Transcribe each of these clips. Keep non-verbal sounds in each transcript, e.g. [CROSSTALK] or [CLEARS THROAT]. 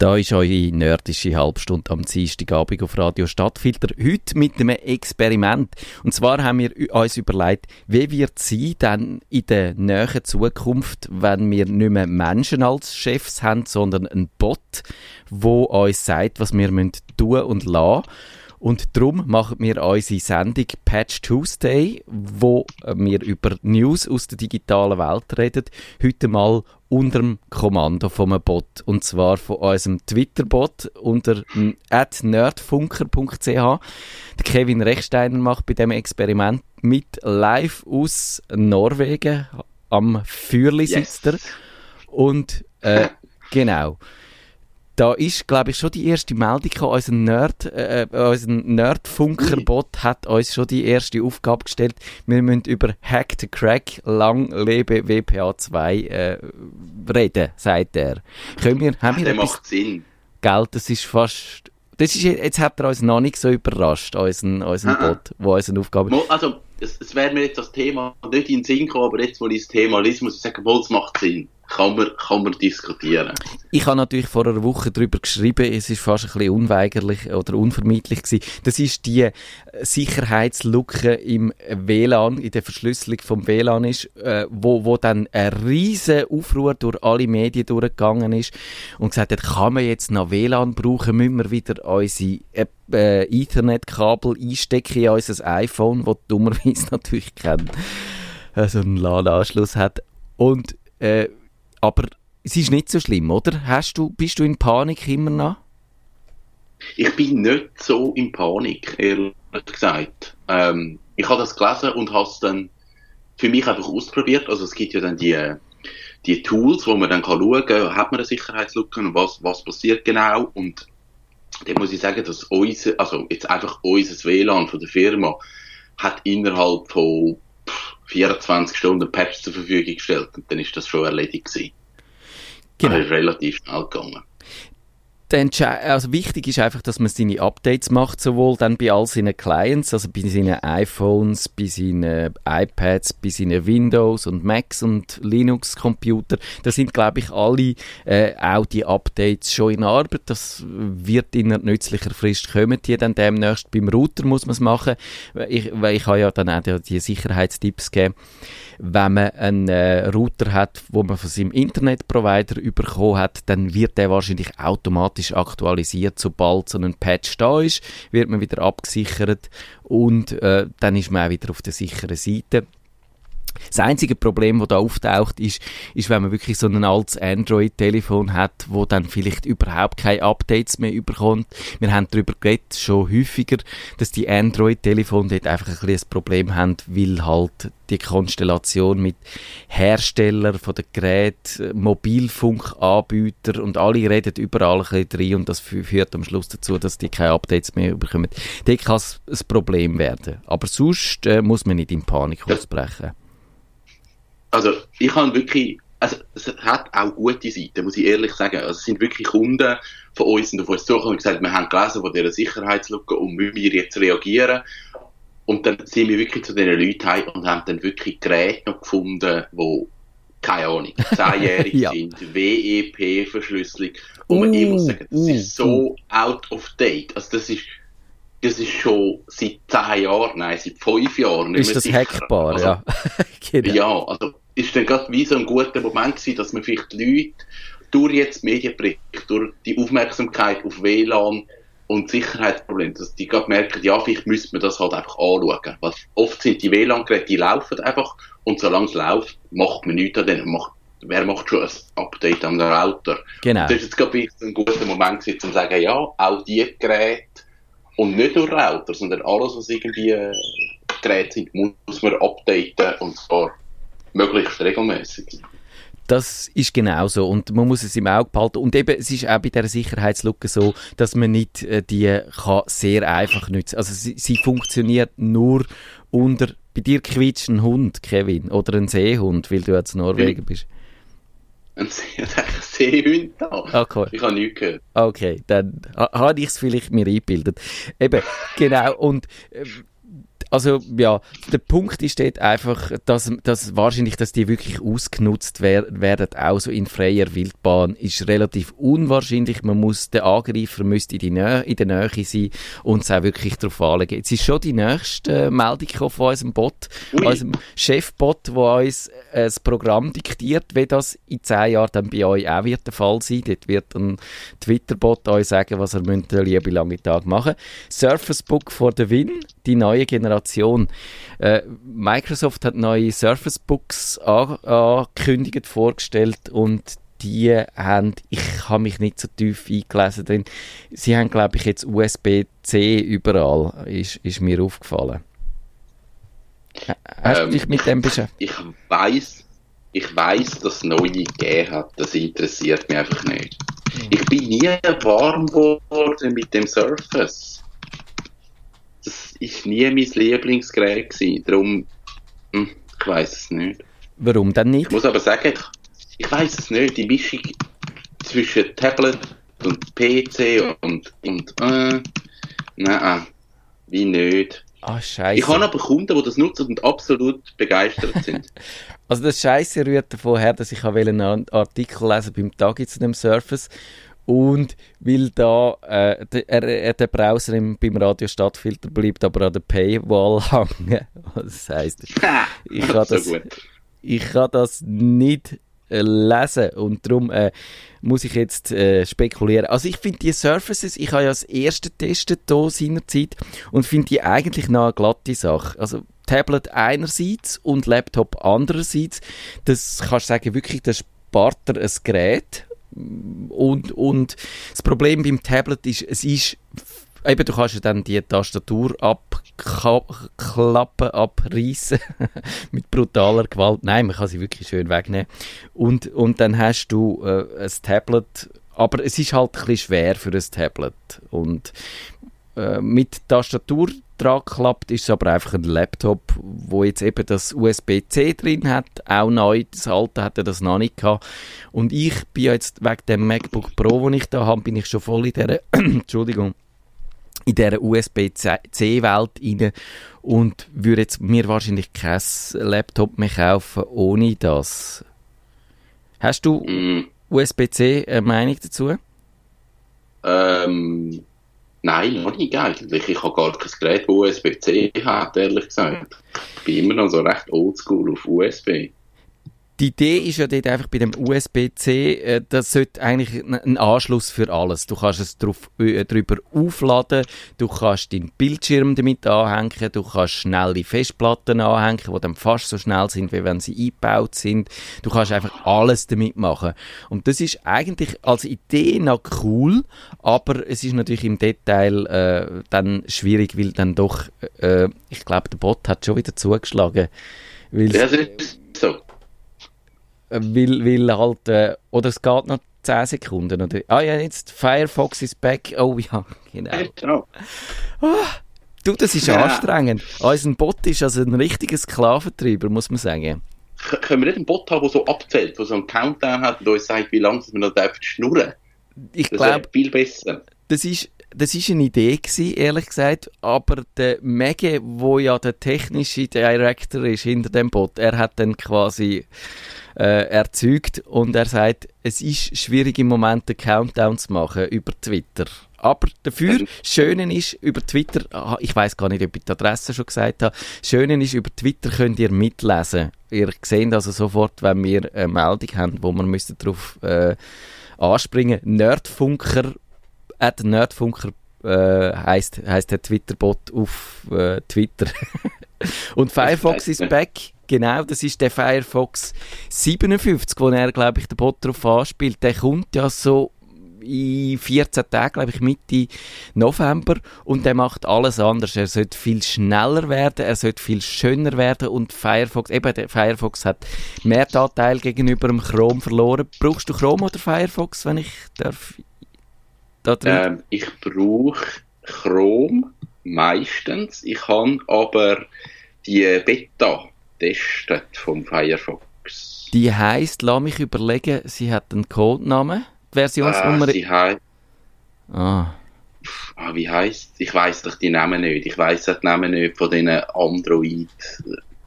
Da ist eure nerdische Halbstunde am Dienstagabend auf Radio Stadtfilter. Heute mit einem Experiment. Und zwar haben wir uns überlegt, wie wird sie dann in der näheren Zukunft, wenn wir nicht mehr Menschen als Chefs haben, sondern ein Bot, wo uns sagt, was wir tun und lassen und darum machen wir unsere Sendung Patch Tuesday, wo wir über News aus der digitalen Welt reden. Heute mal unter dem Kommando von einem Bot. Und zwar von unserem Twitter-Bot unter nerdfunker.ch. Der Kevin Rechsteiner macht bei diesem Experiment mit live aus Norwegen. Am Fürli sitzt er. Und äh, [LAUGHS] genau da ist, glaube ich, schon die erste Meldung gekommen. Unser Nerd, äh, äh unser Nerdfunkerbot hat uns schon die erste Aufgabe gestellt. Wir müssen über Hack the Crack, lang lebe WPA2 äh, reden, sagt er. Können wir, haben wir Der macht Sinn. Geld, das ist fast, das ist, jetzt hat er uns noch nicht so überrascht, unseren, unseren Bot, wo unsere Aufgabe Also, es, es wäre mir jetzt das Thema nicht in den Sinn gekommen, aber jetzt, wo ich das Thema lese, muss ich sagen, es macht Sinn kann man, kann man diskutieren. Ich habe natürlich vor einer Woche darüber geschrieben, es ist fast ein bisschen unweigerlich oder unvermeidlich gewesen. Das ist die äh, Sicherheitslücke im WLAN, in der Verschlüsselung vom WLAN ist, äh, wo, wo dann ein riesen Aufruhr durch alle Medien durchgegangen ist und gesagt hat, kann man jetzt noch WLAN brauchen, müssen wir wieder unsere äh, äh Ethernet-Kabel einstecken in unser iPhone, das dummerweise [LAUGHS] natürlich keinen also einen LAN-Anschluss hat. Und äh, aber es ist nicht so schlimm, oder? Hast du, bist du in Panik immer noch? Ich bin nicht so in Panik, ehrlich gesagt. Ähm, ich habe das gelesen und habe es dann für mich einfach ausprobiert. Also es gibt ja dann die, die Tools, wo man dann kann schauen kann, hat man eine Sicherheitslücke und was, was passiert genau. Und da muss ich sagen, dass unser, also jetzt einfach unser WLAN von der Firma hat innerhalb von 24 Stunden Patch zur Verfügung gestellt und dann ist das schon erledigt gewesen. Genau. Also relativ schnell gegangen also wichtig ist einfach, dass man seine Updates macht, sowohl dann bei all seinen Clients, also bei seinen iPhones, bei seinen iPads, bei seinen Windows und Macs und Linux-Computer. Da sind, glaube ich, alle äh, auch die Updates schon in Arbeit. Das wird in einer nützlicher Frist kommen. Die dann demnächst beim Router muss man es machen. Ich, weil ich habe ja dann auch die Sicherheitstipps gegeben. Wenn man einen äh, Router hat, wo man von seinem Internetprovider bekommen hat, dann wird der wahrscheinlich automatisch automatisch aktualisiert, sobald so ein Patch da ist, wird man wieder abgesichert und äh, dann ist man auch wieder auf der sicheren Seite. Das einzige Problem, das da auftaucht, ist, ist, wenn man wirklich so ein altes Android-Telefon hat, wo dann vielleicht überhaupt keine Updates mehr überkommt. Wir haben darüber geredet, schon häufiger, dass die Android-Telefone dort einfach ein ein Problem haben, weil halt die Konstellation mit Herstellern von den Geräten, Mobilfunkanbieter und alle reden überall ein bisschen rein und das führt am Schluss dazu, dass die keine Updates mehr bekommen. Dort kann es ein Problem werden. Aber sonst äh, muss man nicht in Panik ausbrechen also ich habe wirklich, also es hat auch gute Seiten, muss ich ehrlich sagen. Also es sind wirklich Kunden von uns und auf uns zugekommen und gesagt, wir haben gelesen von dieser Sicherheitslücke und müssen wir jetzt reagieren. Und dann sind wir wirklich zu diesen Leuten heim und haben dann wirklich Geräte noch gefunden, die keine Ahnung, zehnjährig [LAUGHS] ja. sind, WEP-Verschlüsselung. Und uh, man, ich muss sagen, das uh, ist so uh. out of date. Also das ist, das ist schon seit zehn Jahren, nein, seit fünf Jahren. Ist das sicher. hackbar, also, ja. [LAUGHS] genau. Ja, also ist dann gerade wie so ein guter Moment gewesen, dass man vielleicht die Leute durch jetzt Medienbericht, durch die Aufmerksamkeit auf WLAN und Sicherheitsprobleme, dass die gerade merken, ja, vielleicht müsste man das halt einfach anschauen. Weil oft sind die WLAN-Geräte, die laufen einfach und solange es läuft, macht man nichts an denen. Macht, wer macht schon ein Update an den Router? Genau. Und das ist jetzt gerade ein guter Moment gewesen, um zu sagen, ja, auch die Geräte und nicht nur Router, sondern alles, was irgendwie äh, Geräte sind, muss man updaten und zwar möglichst regelmäßig. Das ist genau so und man muss es im Auge behalten. Und eben, es ist auch bei dieser Sicherheitslücke so, dass man nicht äh, die kann sehr einfach nutzen Also sie, sie funktioniert nur unter, bei dir quietscht ein Hund, Kevin, oder ein Seehund, weil du jetzt Norwegen bist. Ein [LAUGHS] Seehund da? Okay. Ich habe nichts gehört. Okay, dann ha, habe ich es vielleicht mir eingebildet. Eben, genau, und... Äh, Also ja, der Punkt ist dort einfach, dass, dass wahrscheinlich, dass die wirklich ausgenutzt wer werden, auch so in freier Wildbahn, ist relativ unwahrscheinlich. Man muss, der Angreifer müsste in, die Nähe, in der Nähe sein und es auch wirklich darauf anlegen. Jetzt ist schon die nächste Meldung von unserem Bot, Ui. unserem Chefbot, der uns ein Programm diktiert, wie das in zehn Jahren dann bei euch auch wird der Fall sein. Dort wird ein Twitter-Bot euch sagen, was er müsste liebe lange Tag machen. Surface Book for the Win, die neue Generation. Äh, Microsoft hat neue Surface Books angekündigt, vorgestellt und die haben, ich habe mich nicht so tief eingelesen drin, sie haben glaube ich jetzt USB-C überall, ist, ist mir aufgefallen. Hast ähm, du dich mit dem beschäftigt? Ich weiß, ich weiß, dass es neue gegeben hat. Das interessiert mich einfach nicht. Mhm. Ich bin nie warm geworden mit dem Surface. Ist nie mein Lieblingsgerät gewesen. Darum, hm, ich weiß es nicht. Warum denn nicht? Ich muss aber sagen, ich weiß es nicht. Die Mischung zwischen Tablet und PC und, und äh, nein, wie nicht. Ah, scheiße. Ich habe aber Kunden, die das nutzen und absolut begeistert sind. [LAUGHS] also das Scheiße rührt davon her, dass ich einen Artikel lesen beim Tag zu dem Surface und weil da äh, der, der Browser im, beim Radio Stadtfilter bleibt aber an der Paywall [LAUGHS] hängen. Das heisst, [LAUGHS] ich kann das, ich kann das nicht äh, lesen und darum äh, muss ich jetzt äh, spekulieren. Also ich finde die Surfaces, ich habe ja das erste getestet hier seinerzeit und finde die eigentlich noch eine glatte Sache. Also Tablet einerseits und Laptop andererseits, das kannst du sagen, wirklich, das spart dir ein Gerät und, und das Problem beim Tablet ist, es ist eben, du kannst ja dann die Tastatur abklappen, abreißen [LAUGHS] mit brutaler Gewalt. Nein, man kann sie wirklich schön wegnehmen. Und, und dann hast du äh, ein Tablet, aber es ist halt ein bisschen schwer für ein Tablet. Und äh, mit Tastatur dran klappt, ist es aber einfach ein Laptop, wo jetzt eben das USB-C drin hat, auch neu, das alte hatte das noch nicht gehabt. Und ich bin jetzt wegen dem MacBook Pro, den ich da habe, bin ich schon voll in dieser, [CLEARS THROAT] Entschuldigung, in dieser USB-C-Welt rein und würde jetzt mir wahrscheinlich kein Laptop mehr kaufen ohne das. Hast du mm. USB-C eine Meinung dazu? Ähm, nein, noch nicht eigentlich. Ich habe gar kein Gerät, das USB-C hat, ehrlich gesagt. Ich bin immer noch so recht oldschool auf USB. Die Idee ist ja dort einfach bei dem USB-C, äh, das sollte eigentlich ein Anschluss für alles. Du kannst es drauf, äh, drüber aufladen, du kannst deinen Bildschirm damit anhängen, du kannst schnelle Festplatten anhängen, die dann fast so schnell sind, wie wenn sie eingebaut sind. Du kannst einfach alles damit machen. Und das ist eigentlich als Idee noch cool, aber es ist natürlich im Detail äh, dann schwierig, weil dann doch, äh, ich glaube, der Bot hat schon wieder zugeschlagen. Weil das ist so weil, weil halt, äh, oder es geht noch 10 Sekunden. Oder, ah ja, jetzt Firefox is back. Oh ja, genau. genau. Oh, du, das ist ja. anstrengend. Unser Bot ist also ein richtiger Sklaventreiber, muss man sagen. Können wir nicht einen Bot haben, der so abzählt, der so einen Countdown hat und uns sagt, wie lange wir noch schnurren Ich glaube, viel besser. Das ist, das ist eine Idee gewesen, ehrlich gesagt, aber der Mege, wo ja der technische Director ist hinter dem Bot, er hat dann quasi äh, erzeugt und er sagt, es ist schwierig im Moment den Countdown zu machen über Twitter. Aber dafür, das Schöne ist, über Twitter, ah, ich weiß gar nicht, ob ich die Adresse schon gesagt habe, Schöne ist, über Twitter könnt ihr mitlesen. Ihr seht also sofort, wenn wir eine Meldung haben, wo man müsste darauf äh, anspringen. Nerdfunker, at Nerdfunker äh, heißt, heißt der Twitter-Bot auf äh, Twitter. [LAUGHS] Und Firefox ist back. Genau, das ist der Firefox 57, wo er, glaube ich, den Bot drauf anspielt. Der kommt ja so in 14 Tagen, glaube ich, Mitte November und der macht alles anders. Er sollte viel schneller werden, er sollte viel schöner werden und Firefox, eben der Firefox hat mehr Dateil gegenüber dem Chrome verloren. Brauchst du Chrome oder Firefox, wenn ich darf? Da ähm, ich brauche Chrome meistens. Ich habe aber die Beta getestet vom Firefox. Die heisst, lass mich überlegen, sie hat einen Codenamen. Die Versionsnummer. Äh, sie heißt. Ah. ah, wie heisst Ich weiß doch die Namen nicht. Ich weiß die Namen nicht von diesen Android,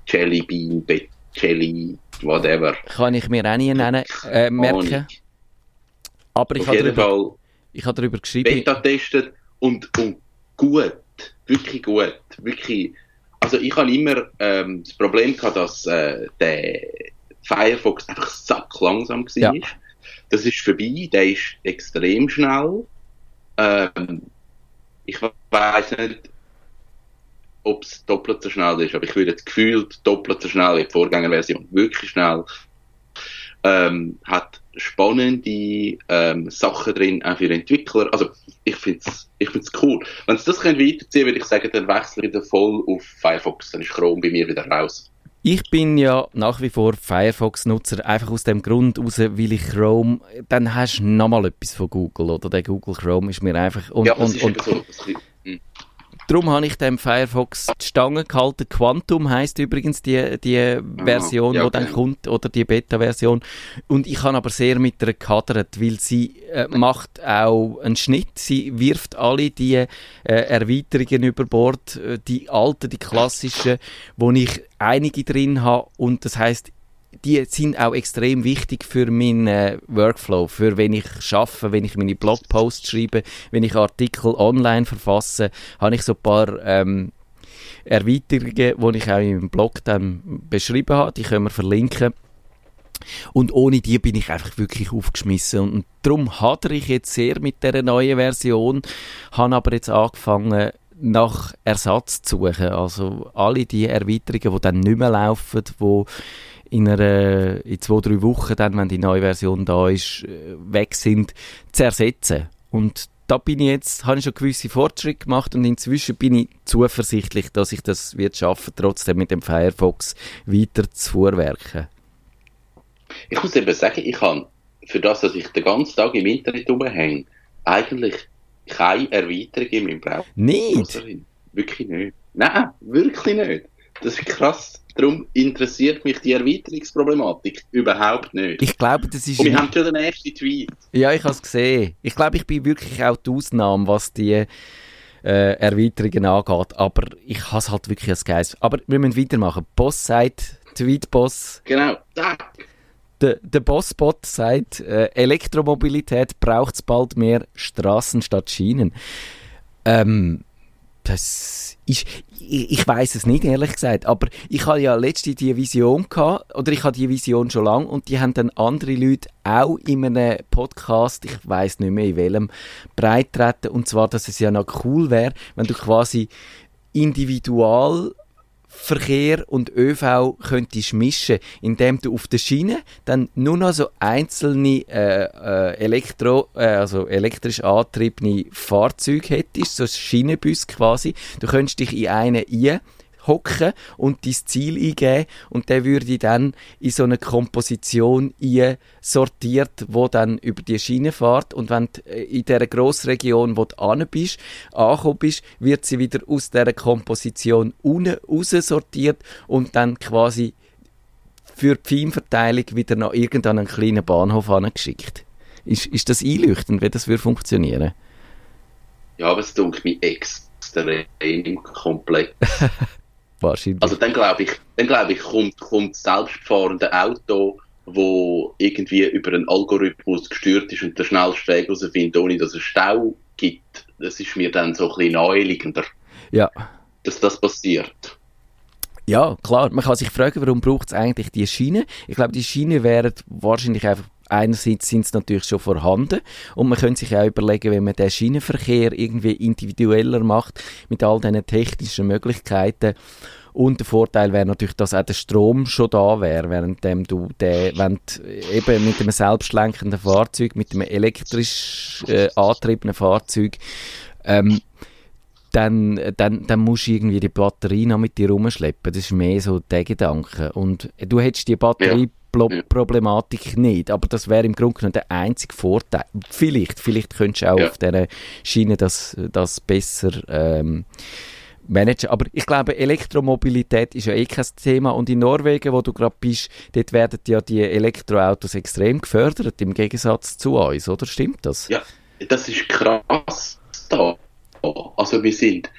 Jellybean, Jelly, whatever. Kann ich mir auch nie nennen, äh, merken. Aber ich habe darüber, ich habe darüber geschrieben. Beta testet und, und gut, wirklich gut, wirklich. Also ich habe immer ähm, das Problem gehabt, dass äh, der Firefox einfach sack langsam war. Ja. Das ist vorbei, der ist extrem schnell. Ähm, ich weiß nicht, ob es doppelt so schnell ist, aber ich würde jetzt gefühlt doppelt so schnell wie die Vorgängerversion. Wirklich schnell. Ähm, hat spannende ähm, Sachen drin, auch für Entwickler. Also ich finde es ich find's cool. Wenn sie das können weiterziehen würde ich sagen, dann wechsle ich wieder voll auf Firefox. Dann ist Chrome bei mir wieder raus. Ich bin ja nach wie vor Firefox-Nutzer, einfach aus dem Grund raus, weil ich Chrome, dann hast du nochmal etwas von Google, oder? Der Google Chrome ist mir einfach... Und, ja, das und, ist und, so, Darum habe ich dem Firefox die Stange gehalten. Quantum heißt übrigens die, die Version, ja, die dann kommt, oder die Beta-Version. Und ich habe aber sehr mit der gehadert, weil sie äh, macht auch einen Schnitt. Sie wirft alle die äh, Erweiterungen über Bord, äh, die alten, die klassischen, wo ich einige drin habe. Und das heißt, die sind auch extrem wichtig für meinen äh, Workflow, für wenn ich schaffe, wenn ich meine Blogposts schreibe, wenn ich Artikel online verfasse, habe ich so ein paar ähm, Erweiterungen, die ich auch im Blog dann beschrieben habe, die können wir verlinken. Und ohne die bin ich einfach wirklich aufgeschmissen. Und darum hadere ich jetzt sehr mit der neuen Version, habe aber jetzt angefangen, nach Ersatz zu suchen. Also alle die Erweiterungen, die dann nicht mehr laufen, die in, einer, in zwei, drei Wochen, dann, wenn die neue Version da ist, äh, weg sind, zu ersetzen. Und da bin ich jetzt, habe ich schon gewisse Fortschritte gemacht und inzwischen bin ich zuversichtlich, dass ich das wird schaffen, trotzdem mit dem Firefox weiter zu vorwerken. Ich muss eben sagen, ich habe für das, dass ich den ganzen Tag im Internet rumhänge, eigentlich keine Erweiterung in meinem Browser. Nicht? Wirklich nicht. Nein, wirklich nicht. Das ist krass. Darum interessiert mich die Erweiterungsproblematik überhaupt nicht. Ich glaube, das ist... Und wir haben schon den ersten Tweet. Ja, ich habe es gesehen. Ich glaube, ich bin wirklich auch die Ausnahme, was die äh, Erweiterungen angeht. Aber ich habe es halt wirklich als Geist. Aber wir müssen weitermachen. Boss sagt, Tweetboss... Genau, zack. Der, der Bossbot sagt, äh, Elektromobilität braucht es bald mehr Straßen statt Schienen. Ähm, das ist, ich, ich weiß es nicht, ehrlich gesagt, aber ich hatte ja letzte die Vision gehabt, oder ich hatte die Vision schon lange und die haben dann andere Leute auch in einem Podcast, ich weiß nicht mehr in welchem, breittreten und zwar, dass es ja noch cool wäre, wenn du quasi individual Verkehr und ÖV könntest mischen, indem du auf der Schiene dann nur noch so einzelne äh, äh, Elektro, äh, also elektrisch antriebene Fahrzeuge hättest, so Schienenbus quasi. Du könntest dich in einen ein hocken und dein Ziel eingeben und der würde dann in so eine Komposition sortiert, wo dann über die Schiene fährt und wenn du äh, in dieser Grossregion, wo du an bist, angekommen bist, wird sie wieder aus dieser Komposition unten raus sortiert und dann quasi für die Feinverteilung wieder nach irgendeinem kleinen Bahnhof angeschickt. Ist, ist das einleuchtend, wie das würde funktionieren? Ja, aber es dunkelt mich extrem komplex. [LAUGHS] Wahrscheinlich. Also dann glaube ich, dann glaube ich, kommt, kommt das selbstfahrende Auto, wo irgendwie über einen Algorithmus gesteuert ist und den schnellsten Weg herausfindet, ohne dass es Stau gibt. Das ist mir dann so ein bisschen naheliegender. Ja. Dass das passiert. Ja, klar. Man kann sich fragen, warum braucht es eigentlich die Schiene? Ich glaube, die Schiene wären wahrscheinlich einfach einerseits sind es natürlich schon vorhanden und man könnte sich auch überlegen, wenn man den Schienenverkehr irgendwie individueller macht mit all diesen technischen Möglichkeiten und der Vorteil wäre natürlich, dass auch der Strom schon da wäre, während du den, wenn du eben mit einem selbstlenkenden Fahrzeug, mit einem elektrisch äh, angetriebenen Fahrzeug ähm, dann, dann, dann musst du irgendwie die Batterie noch mit dir rumschleppen. Das ist mehr so der Gedanke. Und du hättest die Batterie ja. Problematik nicht. Aber das wäre im Grunde genommen der einzige Vorteil. Vielleicht, vielleicht könntest du auch ja. auf dieser Schiene das, das besser ähm, managen. Aber ich glaube, Elektromobilität ist ja eh kein Thema. Und in Norwegen, wo du gerade bist, dort werden ja die Elektroautos extrem gefördert, im Gegensatz zu uns, oder? Stimmt das? Ja, das ist krass da. Also wir sind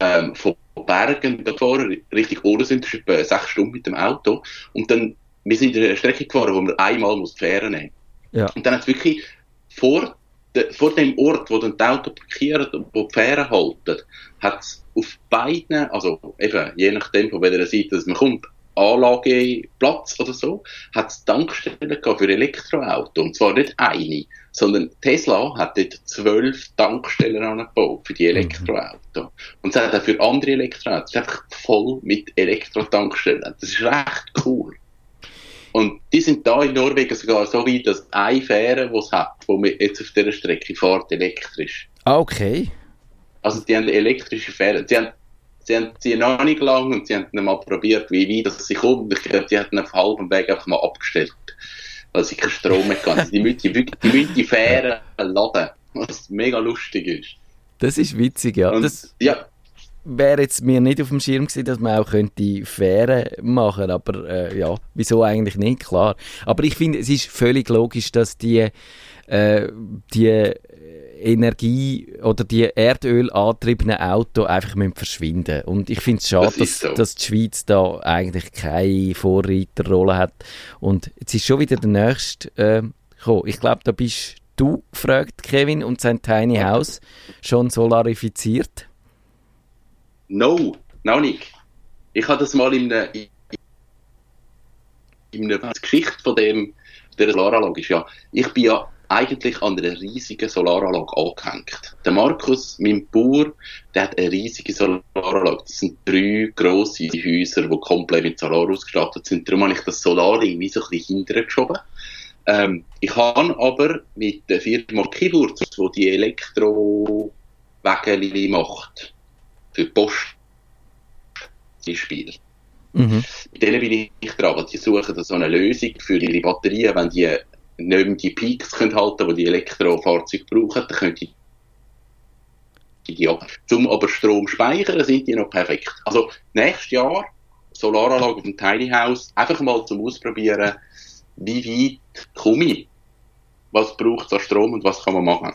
ähm, von Bergen gefahren, Richtung Ohren sind, das ist etwa sechs Stunden mit dem Auto. Und dann, wir sind eine Strecke gefahren, wo man einmal muss die Fähre nehmen Ja. Und dann hat es wirklich vor, de, vor dem Ort, wo dann die Auto parkieren und wo die Fähre halten, hat es auf beiden, also eben, je nachdem von welcher Seite dass man kommt, Anlageplatz oder so, hat es Tankstellen für Elektroauto. Und zwar nicht eine, sondern Tesla hat dort zwölf Tankstellen angebaut für die Elektroauto. Und es hat auch für andere Elektroautos. Es ist einfach voll mit Elektrotankstellen. Das ist recht cool. Und die sind da in Norwegen sogar so weit, dass eine Fähre, die es hat, man jetzt auf dieser Strecke fährt, elektrisch. Ah, okay. Also die haben elektrische Fähre. Sie haben, sie haben sie noch nicht lang und sie haben mal probiert, wie weit das sie kommt. Ich glaube, die hatten auf halbem Weg einfach mal abgestellt, weil sie keinen Strom mehr hatten. Die müssen die, die, müssen die Fähre laden, was mega lustig ist. Das ist witzig, ja. Und, Das ja, wäre jetzt mir nicht auf dem Schirm gewesen, dass man auch könnte Fähren machen, aber äh, ja, wieso eigentlich nicht, klar. Aber ich finde, es ist völlig logisch, dass die, äh, die Energie oder die Erdöl angetriebenen Autos einfach müssen verschwinden Und ich finde es schade, Das dass, so. dass die Schweiz da eigentlich keine Vorreiterrolle hat. Und jetzt ist schon wieder der nächste äh, gekommen. Ich glaube, da bist du gefragt, Kevin, und sein Tiny House schon solarifiziert. No, noch nicht. Ich habe das mal in einer, in einer Geschichte von dem, der Solaranlage ist ja, ich bin ja eigentlich an einer riesigen Solaranlage angehängt. Der Markus, mein Bauer, der hat eine riesige Solaranlage. Das sind drei grosse Häuser, die komplett mit Solar ausgestattet sind. Darum habe ich das Solar irgendwie so ein bisschen hintergeschoben. Ähm, ich habe aber mit der Firma Kiburz, die die Elektrowägeli macht, für die Post, zum Beispiel. Mhm. Mit denen bin ich dran, weil die suchen so eine Lösung für ihre Batterien, wenn die nicht mehr die Peaks können halten, die die Elektrofahrzeuge brauchen, dann können die die ab. Zum aber Strom speichern sind die noch perfekt. Also nächstes Jahr Solaranlage auf dem Tiny House, einfach mal zum Ausprobieren, wie weit komme ich, was braucht es an Strom und was kann man machen.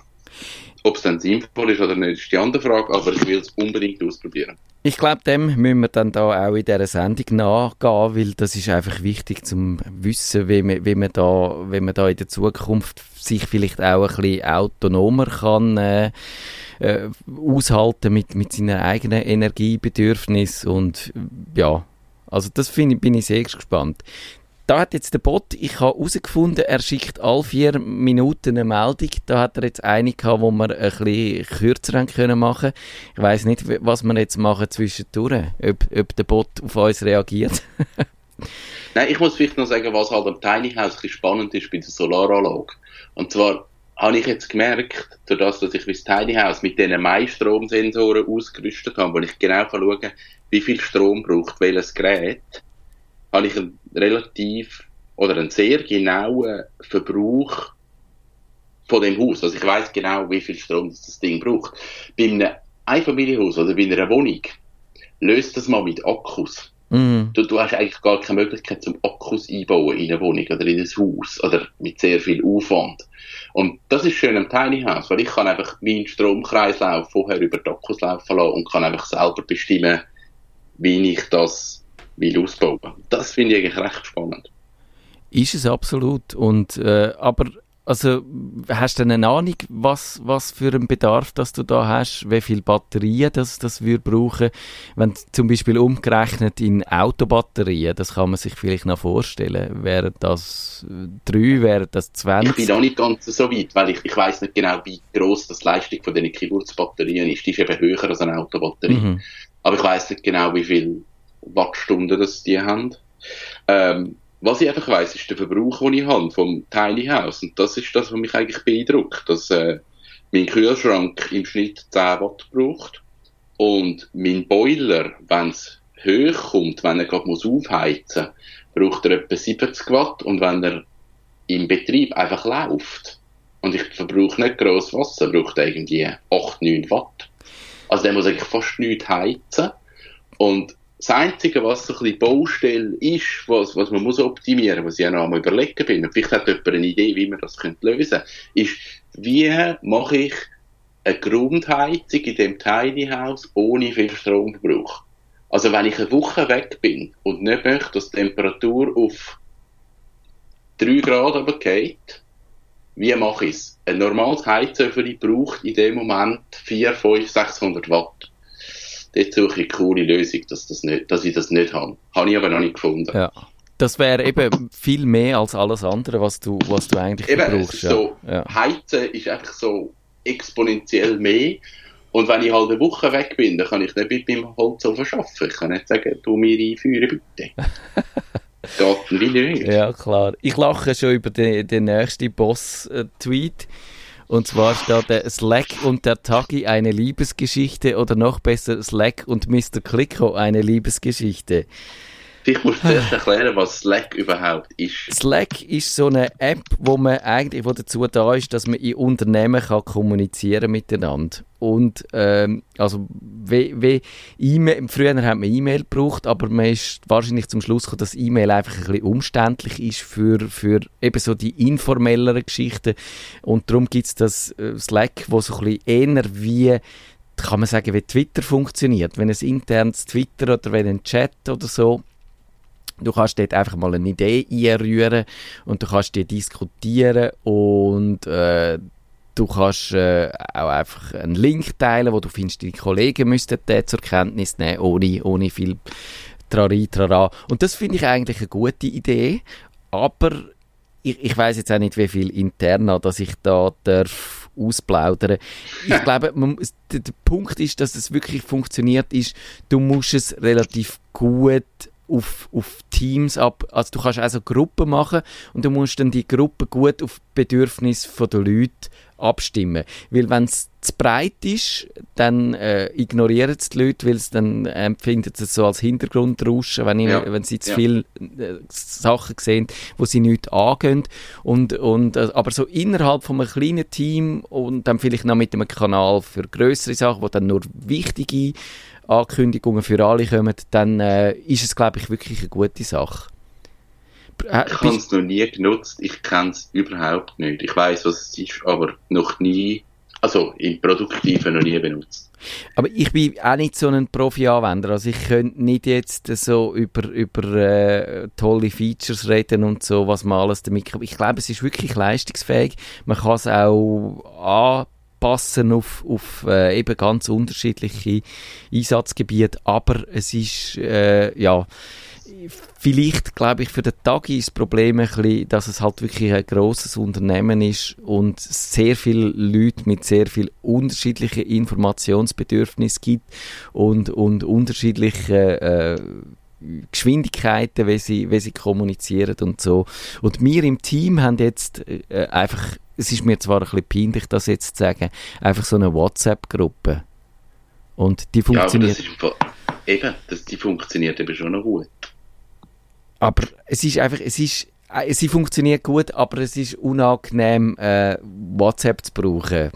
Ob es dann sinnvoll ist oder nicht, ist die andere Frage, aber ich will es unbedingt ausprobieren. Ich glaube, dem müssen wir dann da auch in dieser Sendung nachgehen, weil das ist einfach wichtig zum Wissen, wie man, wie man, da, wie man da in der Zukunft sich vielleicht auch ein bisschen autonomer kann äh, äh, aushalten mit, mit seinen eigenen Energiebedürfnissen und ja, also das finde ich, bin ich sehr gespannt. Da hat jetzt der Bot, ich habe herausgefunden, er schickt alle vier Minuten eine Meldung. Da hat er jetzt eine gehabt, wo wir ein bisschen kürzer können machen. Ich weiß nicht, was wir jetzt machen zwischendurch, ob, ob der Bot auf uns reagiert. [LAUGHS] Nein, ich muss vielleicht noch sagen, was halt am Tiny House ein spannend ist bei der Solaranlage. Und zwar habe ich jetzt gemerkt, durch das, dass ich das Tiny House mit diesen Mai-Stromsensoren ausgerüstet habe, wo ich genau kann schauen wie viel Strom braucht welches Gerät, habe ich einen relativ oder einen sehr genauen Verbrauch von dem Haus. Also ich weiß genau, wie viel Strom das, Ding braucht. Bei einem Einfamilienhaus oder bei einer Wohnung löst das mal mit Akkus. Mhm. Du, du hast eigentlich gar keine Möglichkeit zum Akkus einbauen in eine Wohnung oder in ein Haus oder mit sehr viel Aufwand. Und das ist schön am Tiny House, weil ich kann einfach meinen Stromkreislauf vorher über die Akkus laufen lassen und kann einfach selber bestimmen, wie ich das will ausbauen. Das finde ich eigentlich recht spannend. Ist es absolut. Und, äh, aber also, hast du eine Ahnung, was, was für einen Bedarf das du da hast, wie viel Batterien das, das würde brauchen? Wenn zum Beispiel umgerechnet in Autobatterien, das kann man sich vielleicht noch vorstellen. Wären das äh, drei, wären das Ich bin 20? noch nicht ganz so weit, weil ich, ich weiß nicht genau, wie groß das Leistung von den Kiburz-Batterien ist. Die ist eben höher als eine Autobatterie. Mhm. Aber ich weiß nicht genau, wie viel Wattstunden das die haben. Ähm, was ich einfach weiss, ist der Verbrauch, den ich habe vom Tiny House. Und das ist das, was mich eigentlich beeindruckt, dass äh, mein Kühlschrank im Schnitt 10 Watt braucht und mein Boiler, wenn es hoch kommt, wenn er gerade muss aufheizen braucht er etwa 70 Watt und wenn er im Betrieb einfach läuft und ich verbrauche nicht gross Wasser, braucht er irgendwie 8, 9 Watt. Also der muss eigentlich fast nichts heizen. Und das Einzige, was so ein bisschen Baustelle ist, was, was man muss optimieren, was ich ja noch einmal überlegen bin, und vielleicht hat jemand eine Idee, wie man das könnte lösen ist, wie mache ich eine Grundheizung in dem Tiny House ohne viel Stromverbrauch. Also wenn ich eine Woche weg bin und nicht möchte, dass die Temperatur auf 3 Grad runtergeht, wie mache ich es? Ein normales Heizöffel braucht in dem Moment 4, 5, 600 Watt. Dort suche ich eine coole Lösung, dass, das nicht, dass ich das nicht habe. Habe ich aber noch nicht gefunden. Ja. Das wäre eben viel mehr als alles andere, was du, was du eigentlich eben, brauchst. So, ja. Heizen ist einfach so exponentiell mehr. Und wenn ich halt eine Woche weg bin, dann kann ich nicht mit meinem Holz so verschaffen. Ich kann nicht sagen, du mir einführen, bitte. [LAUGHS] Geht nicht. Ja, klar. Ich lache schon über den, den nächsten Boss-Tweet. Und zwar steht der Slack und der Tagi eine Liebesgeschichte oder noch besser Slack und Mr. Klicko eine Liebesgeschichte. Ich muss zuerst erklären, was Slack überhaupt ist. Slack ist so eine App, wo man eigentlich wo dazu da ist, dass man in Unternehmen kann kommunizieren miteinander. Und ähm, also wie, wie e früher hat man E-Mail gebraucht, aber man ist wahrscheinlich zum Schluss gekommen, dass E-Mail einfach ein bisschen umständlich ist für, für eben so die informelleren Geschichten. Und darum gibt es das äh, Slack, wo so ein bisschen eher wie kann man sagen, wie Twitter funktioniert. Wenn es internes Twitter oder wenn ein Chat oder so Du kannst dort einfach mal eine Idee einrühren und du kannst die diskutieren und äh, du kannst äh, auch einfach einen Link teilen, wo du findest, die Kollegen müssten den zur Kenntnis nehmen, ohne, ohne viel Trari, Trara. Und das finde ich eigentlich eine gute Idee, aber ich, ich weiß jetzt auch nicht, wie viel interna, dass ich da darf ausplaudern. Ich [LAUGHS] glaube, man, der, der Punkt ist, dass es wirklich funktioniert ist, du musst es relativ gut auf, auf Teams ab. Also du kannst also Gruppen machen und du musst dann die Gruppe gut auf Bedürfnisse der Leute abstimmen. Weil wenn es zu breit ist, dann äh, ignorieren es die Leute, weil es dann empfinden sie es so als Hintergrundrauschen, wenn, ja. wenn sie zu ja. viele äh, Sachen sehen, wo sie nichts angehen. Und, und, äh, aber so innerhalb von einem kleinen Team und dann vielleicht noch mit einem Kanal für größere Sachen, wo dann nur wichtige Ankündigungen für alle kommen, dann äh, ist es, glaube ich, wirklich eine gute Sache. Äh, ich habe es noch nie genutzt, ich kenne es überhaupt nicht. Ich weiß, was es ist, aber noch nie, also im Produktiven noch nie benutzt. Aber ich bin auch nicht so ein Profi-Anwender. Also ich könnte nicht jetzt so über, über äh, tolle Features reden und so, was man alles damit kann. Ich glaube, es ist wirklich leistungsfähig. Man kann es auch passen auf, auf äh, eben ganz unterschiedliche Einsatzgebiete, aber es ist, äh, ja, vielleicht, glaube ich, für den Tag ist das Problem ein bisschen, dass es halt wirklich ein grosses Unternehmen ist und sehr viele Leute mit sehr viel unterschiedlichen Informationsbedürfnissen gibt und, und unterschiedliche äh, Geschwindigkeiten, wie sie, wie sie kommunizieren und so. Und wir im Team haben jetzt äh, einfach es ist mir zwar ein bisschen peinlich, das jetzt zu sagen, einfach so eine WhatsApp-Gruppe. Und die funktioniert. Ja, aber das ist, eben, das, die funktioniert eben schon noch gut. Aber es ist einfach, es ist, äh, sie funktioniert gut, aber es ist unangenehm, äh, WhatsApp zu brauchen.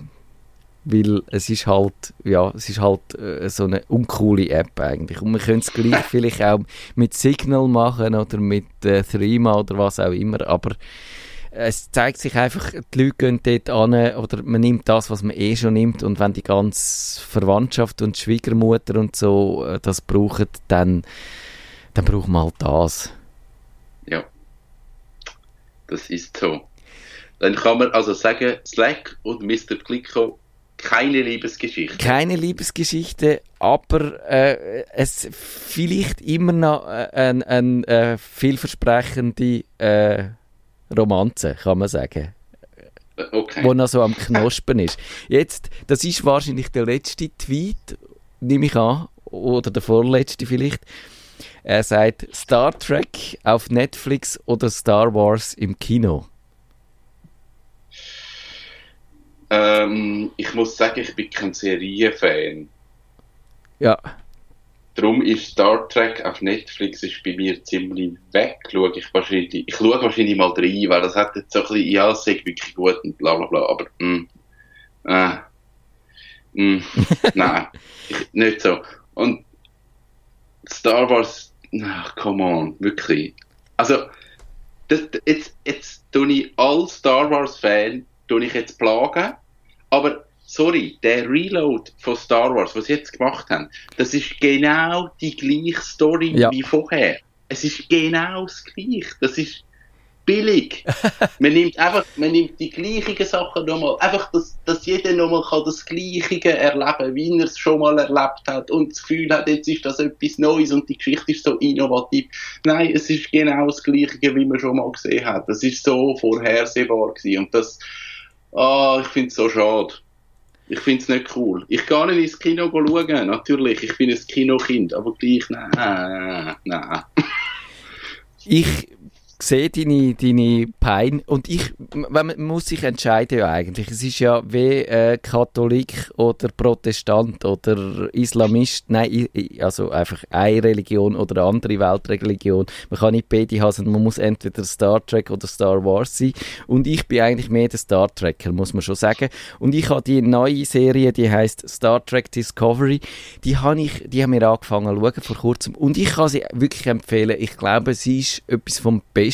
Weil es ist halt, ja, es ist halt äh, so eine uncoole App eigentlich. Und man könnte es gleich [LAUGHS] vielleicht auch mit Signal machen oder mit äh, Threema oder was auch immer, aber es zeigt sich einfach, die Leute gehen dort an oder man nimmt das, was man eh schon nimmt und wenn die ganze Verwandtschaft und Schwiegermutter und so äh, das brauchen, dann, dann braucht man halt das. Ja, das ist so. Dann kann man also sagen, Slack und Mr. Klicko keine Liebesgeschichte. Keine Liebesgeschichte, aber äh, es vielleicht immer noch äh, eine ein, äh, vielversprechende äh, Romanze, kann man sagen. Okay. Wo noch so am Knospen ist. Jetzt, das ist wahrscheinlich der letzte Tweet, nehme ich an, oder der vorletzte vielleicht. Er sagt Star Trek auf Netflix oder Star Wars im Kino. Ähm, ich muss sagen, ich bin kein Serienfan. Ja. Darum ist Star Trek auf Netflix ist bei mir ziemlich weg. Schau ich, wahrscheinlich, ich schaue wahrscheinlich mal rein, weil das hat jetzt so ein bisschen, ja, es ist wirklich gut und bla bla bla, aber mm, äh, mm, [LAUGHS] nein, ich, nicht so. Und Star Wars, ach, come on, wirklich. Also, das, jetzt, jetzt tue ich all Star Wars Fans, tue ich jetzt plagen, aber sorry, der Reload von Star Wars, was sie jetzt gemacht haben, das ist genau die gleiche Story Ja. wie vorher. Es ist genau das gleiche. Das ist billig. [LAUGHS] man nimmt einfach, man nimmt die gleichen Sachen nochmal, einfach, dass, dass jeder nochmal kann das Gleiche erleben, wie er es schon mal erlebt hat und das Gefühl hat, jetzt ist das etwas Neues und die Geschichte ist so innovativ. Nein, es ist genau das Gleiche, wie man schon mal gesehen hat. Das ist so vorhersehbar gewesen und das, ah, ich finde es so schade. Ich finde es nicht cool. Ich gehe nicht ins Kino schauen, natürlich. Ich bin ein Kinokind, aber gleich, nein, nein. ich sehe deine, deine Pein und ich, man muss sich entscheiden ja eigentlich. Es ist ja wie äh, Katholik oder Protestant oder Islamist, nein, also einfach eine Religion oder eine andere Weltreligion. Man kann nicht beide haben, man muss entweder Star Trek oder Star Wars sein und ich bin eigentlich mehr der Star Trekker, muss man schon sagen. Und ich habe die neue Serie, die heißt Star Trek Discovery, die habe ich, die haben wir angefangen zu schauen vor kurzem und ich kann sie wirklich empfehlen. Ich glaube, sie ist etwas vom Besten,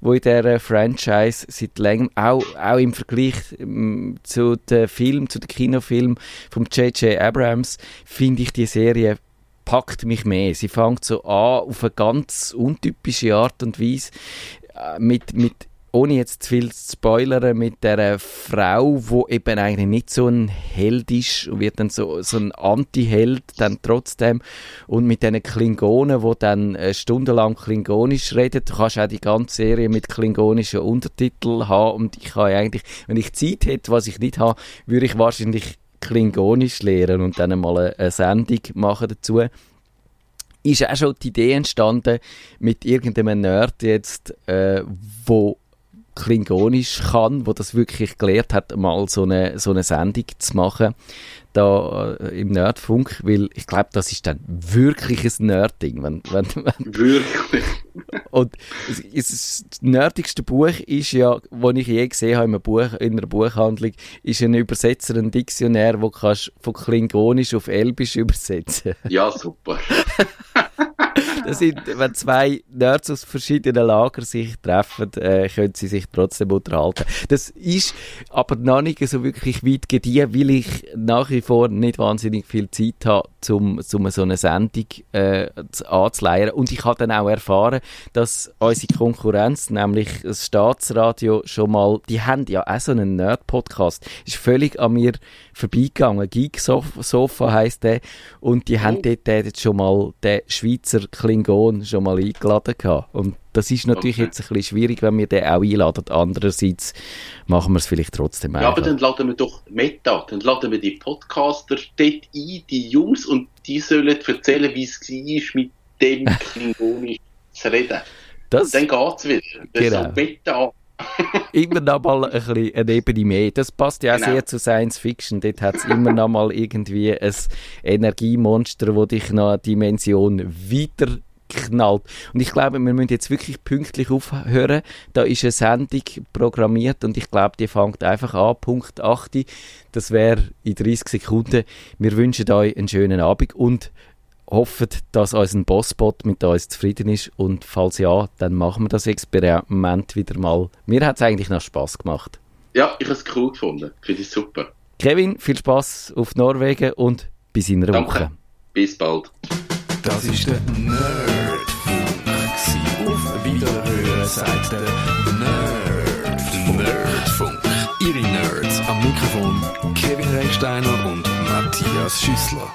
wo in dieser Franchise seit längerem, auch, auch im Vergleich ähm, zu den Film, zu den Kinofilmen von J.J. Abrams, finde ich die Serie packt mich mehr. Sie fängt so an auf eine ganz untypische Art und Weise äh, mit, mit ohne jetzt zu viel zu spoilern, mit der Frau, wo eben eigentlich nicht so ein Held ist und wird dann so, so ein Anti-Held dann trotzdem. Und mit diesen Klingonen, wo dann äh, stundenlang Klingonisch redet. Du kannst auch die ganze Serie mit klingonischen Untertiteln haben. Und ich habe eigentlich, wenn ich Zeit hätte, was ich nicht habe, würde ich wahrscheinlich Klingonisch lernen und dann mal eine Sendung machen dazu. Ist auch schon die Idee entstanden mit irgendeinem Nerd jetzt, äh, wo Klingonisch kann, wo das wirklich gelehrt hat, mal so eine, so eine Sendung zu machen, da äh, im Nerdfunk, weil ich glaube, das ist dann wirklich ein Nerdding. Wenn, wenn, wenn, Wirklich. und das nerdigste Buch ist ja, das ich je gesehen habe in, einem Buch, in einer Buchhandlung, ist ein Übersetzer, ein Diktionär, wo kannst von Klingonisch auf Elbisch übersetzen Ja, super. [LAUGHS] Das sind, wenn zwei Nerds aus verschiedenen Lagern sich treffen, äh, können sie sich trotzdem unterhalten. Das ist aber noch nicht so wirklich weit gediehen, weil ich nach wie vor nicht wahnsinnig viel Zeit habe, um, um so eine Sendung äh, zu- anzuleiern. Und ich habe dann auch erfahren, dass unsere Konkurrenz, nämlich das Staatsradio, schon mal, die haben ja auch so einen Nerd-Podcast, ist völlig an mir vorbeigegangen. Geek Sofa heisst der. Und die haben Oh. dort jetzt schon mal den Schweizer Klingon schon mal eingeladen gehabt. Und das ist natürlich Okay. jetzt ein bisschen schwierig, wenn wir den auch einladen. Andererseits machen wir es vielleicht trotzdem Ja, einfach. aber dann laden wir doch Meta, dann laden wir die Podcaster dort ein, die Jungs, und die sollen erzählen, wie es war, mit dem [LAUGHS] Klingonisch zu reden. das Dann geht's wieder. Das Genau. ist Meta. [LAUGHS] immer noch mal ein bisschen eine Ebene mehr. Das passt ja auch Genau. sehr zu Science Fiction. Dort hat es immer noch mal irgendwie ein Energiemonster, wo dich noch eine Dimension weiter knallt. Und ich glaube, wir müssen jetzt wirklich pünktlich aufhören. Da ist eine Sendung programmiert und ich glaube, die fängt einfach an, Punkt 8. Das wäre in 30 Sekunden. Wir wünschen euch einen schönen Abend und hoffen, dass unser Bossbot mit uns zufrieden ist und falls ja, dann machen wir das Experiment wieder mal. Mir hat es eigentlich noch Spaß gemacht. Ja, ich habe es cool gefunden. Finde ich super. Kevin, viel Spaß auf Norwegen und bis in einer Danke. Woche. Bis bald. Das ist der Nerdfunk. Auf Wiederhören sagt der Nerdfunk. Nerdfunk. Ihre Nerds am Mikrofon Kevin Recksteiner und Matthias Schüssler.